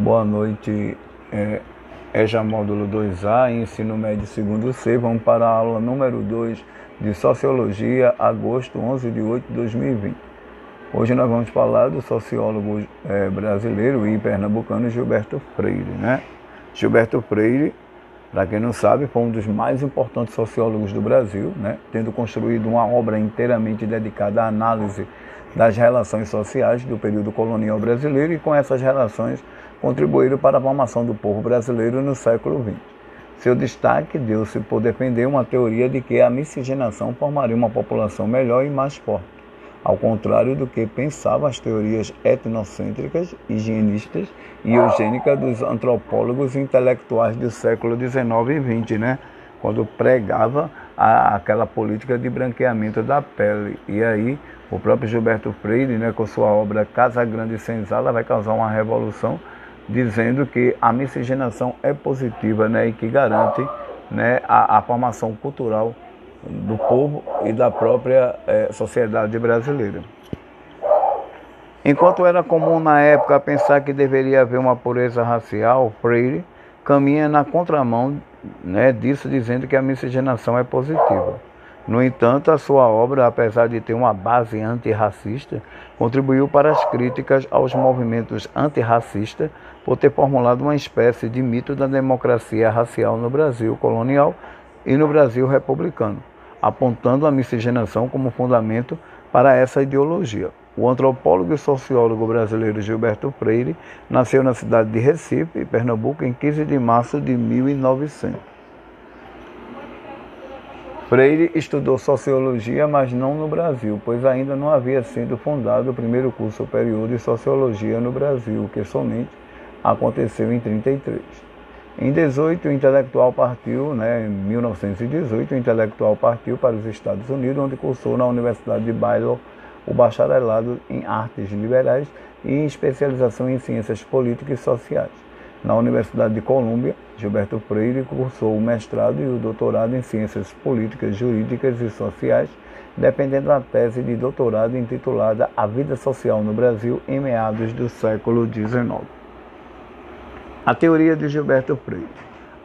Boa noite, é, EJA Módulo 2A, Ensino Médio Segundo C. Vamos para a aula número 2 de Sociologia, agosto 11 de 8 de 2020. Hoje nós vamos falar do sociólogo é, brasileiro e pernambucano Gilberto Freire. Né? Gilberto Freire, para quem não sabe, foi um dos mais importantes sociólogos do Brasil, né? tendo construído uma obra inteiramente dedicada à análise das relações sociais do período colonial brasileiro e com essas relações contribuíram para a formação do povo brasileiro no século XX. Seu destaque deu-se por defender uma teoria de que a miscigenação formaria uma população melhor e mais forte, ao contrário do que pensavam as teorias etnocêntricas, higienistas e eugênicas dos antropólogos intelectuais do século XIX e XX, né? quando pregava a, aquela política de branqueamento da pele. E aí o próprio Gilberto Freire, né, com sua obra Casa Grande e Senzala, vai causar uma revolução dizendo que a miscigenação é positiva né, e que garante né, a, a formação cultural do povo e da própria é, sociedade brasileira. Enquanto era comum na época pensar que deveria haver uma pureza racial, Freire caminha na contramão né, disso, dizendo que a miscigenação é positiva. No entanto, a sua obra, apesar de ter uma base antirracista, contribuiu para as críticas aos movimentos antirracistas por ter formulado uma espécie de mito da democracia racial no Brasil colonial e no Brasil republicano, apontando a miscigenação como fundamento para essa ideologia. O antropólogo e sociólogo brasileiro Gilberto Freire nasceu na cidade de Recife, Pernambuco, em 15 de março de 1900. Freire estudou sociologia, mas não no Brasil, pois ainda não havia sido fundado o primeiro curso superior de sociologia no Brasil, que somente aconteceu em 33. Em 18, o intelectual partiu, né, em 1918, o intelectual partiu para os Estados Unidos, onde cursou na Universidade de Baylor o bacharelado em artes liberais e especialização em ciências políticas e sociais. Na Universidade de Colômbia, Gilberto Freire cursou o mestrado e o doutorado em Ciências Políticas, Jurídicas e Sociais, dependendo da tese de doutorado intitulada A Vida Social no Brasil em meados do século XIX. A teoria de Gilberto Freire.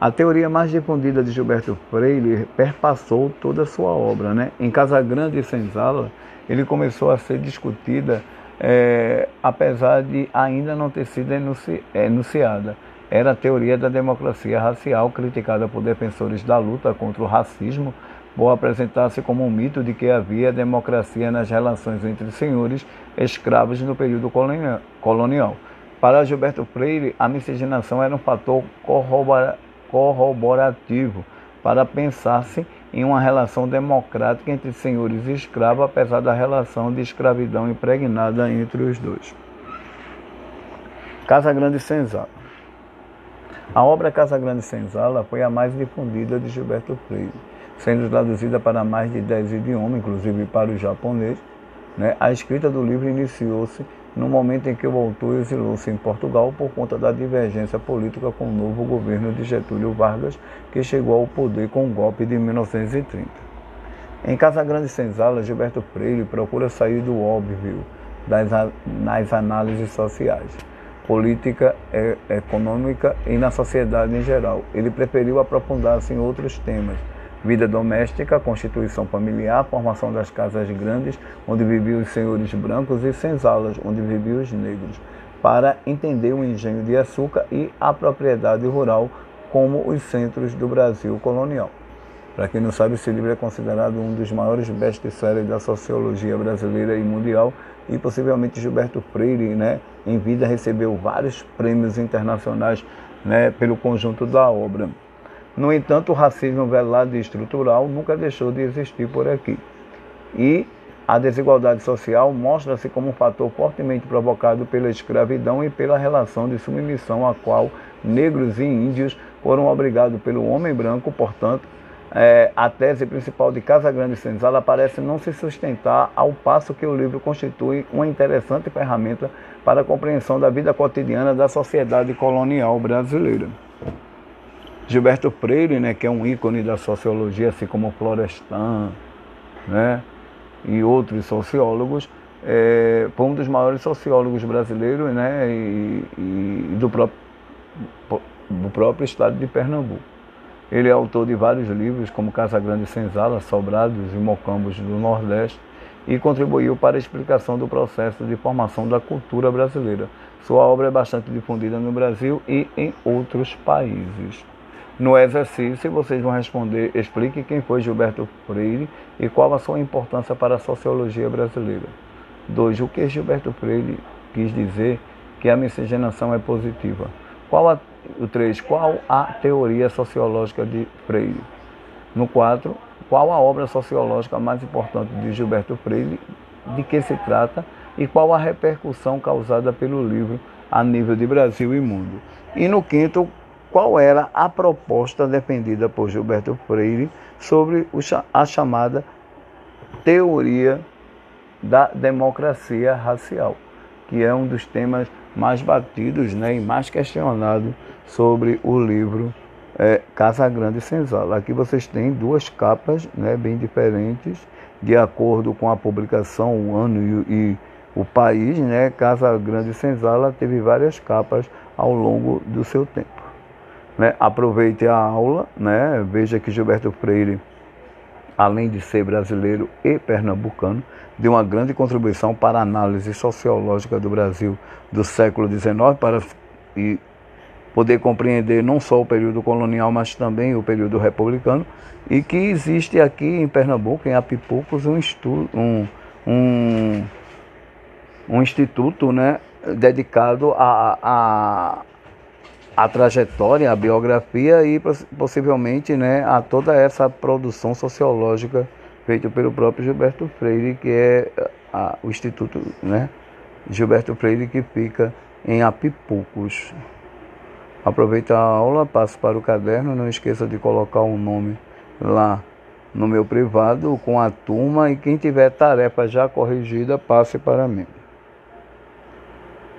A teoria mais difundida de Gilberto Freire perpassou toda a sua obra. Né? Em Casa Grande e Senzala, ele começou a ser discutida, é, apesar de ainda não ter sido enunciada. enunciada era a teoria da democracia racial, criticada por defensores da luta contra o racismo, por apresentar-se como um mito de que havia democracia nas relações entre senhores escravos no período colonial. Para Gilberto Freire, a miscigenação era um fator corroborativo para pensar-se em uma relação democrática entre senhores e escravos, apesar da relação de escravidão impregnada entre os dois. Casa Grande Senzala. A obra Casa Grande Senzala foi a mais difundida de Gilberto Freire, sendo traduzida para mais de 10 idiomas, inclusive para o japonês. Né? A escrita do livro iniciou-se no momento em que o autor exilou-se em Portugal por conta da divergência política com o novo governo de Getúlio Vargas, que chegou ao poder com o golpe de 1930. Em Casa Grande Senzala, Gilberto Freire procura sair do óbvio das, nas análises sociais política, é, econômica e na sociedade em geral. Ele preferiu aprofundar-se em outros temas. Vida doméstica, constituição familiar, formação das casas grandes, onde viviam os senhores brancos, e senzalas, onde viviam os negros, para entender o engenho de açúcar e a propriedade rural como os centros do Brasil colonial. Para quem não sabe, esse livro é considerado um dos maiores best-sellers da sociologia brasileira e mundial e possivelmente Gilberto Freire, né, em vida recebeu vários prêmios internacionais né, pelo conjunto da obra. No entanto, o racismo velado e estrutural nunca deixou de existir por aqui. E a desigualdade social mostra-se como um fator fortemente provocado pela escravidão e pela relação de submissão a qual negros e índios foram obrigados pelo homem branco, portanto, é, a tese principal de Casa Grande Senzala parece não se sustentar, ao passo que o livro constitui uma interessante ferramenta para a compreensão da vida cotidiana da sociedade colonial brasileira. Gilberto Freire, né, que é um ícone da sociologia, assim como Florestan né, e outros sociólogos, é, foi um dos maiores sociólogos brasileiros né, e, e do próprio do próprio estado de Pernambuco. Ele é autor de vários livros, como Casa Grande Senzala, Sobrados e Mocambos do Nordeste, e contribuiu para a explicação do processo de formação da cultura brasileira. Sua obra é bastante difundida no Brasil e em outros países. No exercício, vocês vão responder: explique quem foi Gilberto Freire e qual a sua importância para a sociologia brasileira. 2. O que Gilberto Freire quis dizer que a miscigenação é positiva? Qual a, o 3. Qual a teoria sociológica de Freire? No 4. Qual a obra sociológica mais importante de Gilberto Freire? De que se trata? E qual a repercussão causada pelo livro a nível de Brasil e mundo? E no quinto, qual era a proposta defendida por Gilberto Freire sobre a chamada teoria da democracia racial, que é um dos temas mais batidos né, e mais questionados sobre o livro é, Casa Grande Senzala. Aqui vocês têm duas capas né, bem diferentes, de acordo com a publicação, o ano e, e o país. Né, Casa Grande Senzala teve várias capas ao longo do seu tempo. Né, aproveite a aula, né, veja que Gilberto Freire, além de ser brasileiro e pernambucano, deu uma grande contribuição para a análise sociológica do Brasil do século XIX para e poder compreender não só o período colonial, mas também o período republicano, e que existe aqui em Pernambuco, em Apipucos, um, estudo, um, um, um instituto né, dedicado a, a, a trajetória, a biografia e possivelmente né, a toda essa produção sociológica feita pelo próprio Gilberto Freire, que é a, o Instituto né, Gilberto Freire, que fica em Apipucos. Aproveita a aula, passo para o caderno, não esqueça de colocar o um nome lá no meu privado com a turma e quem tiver tarefa já corrigida, passe para mim.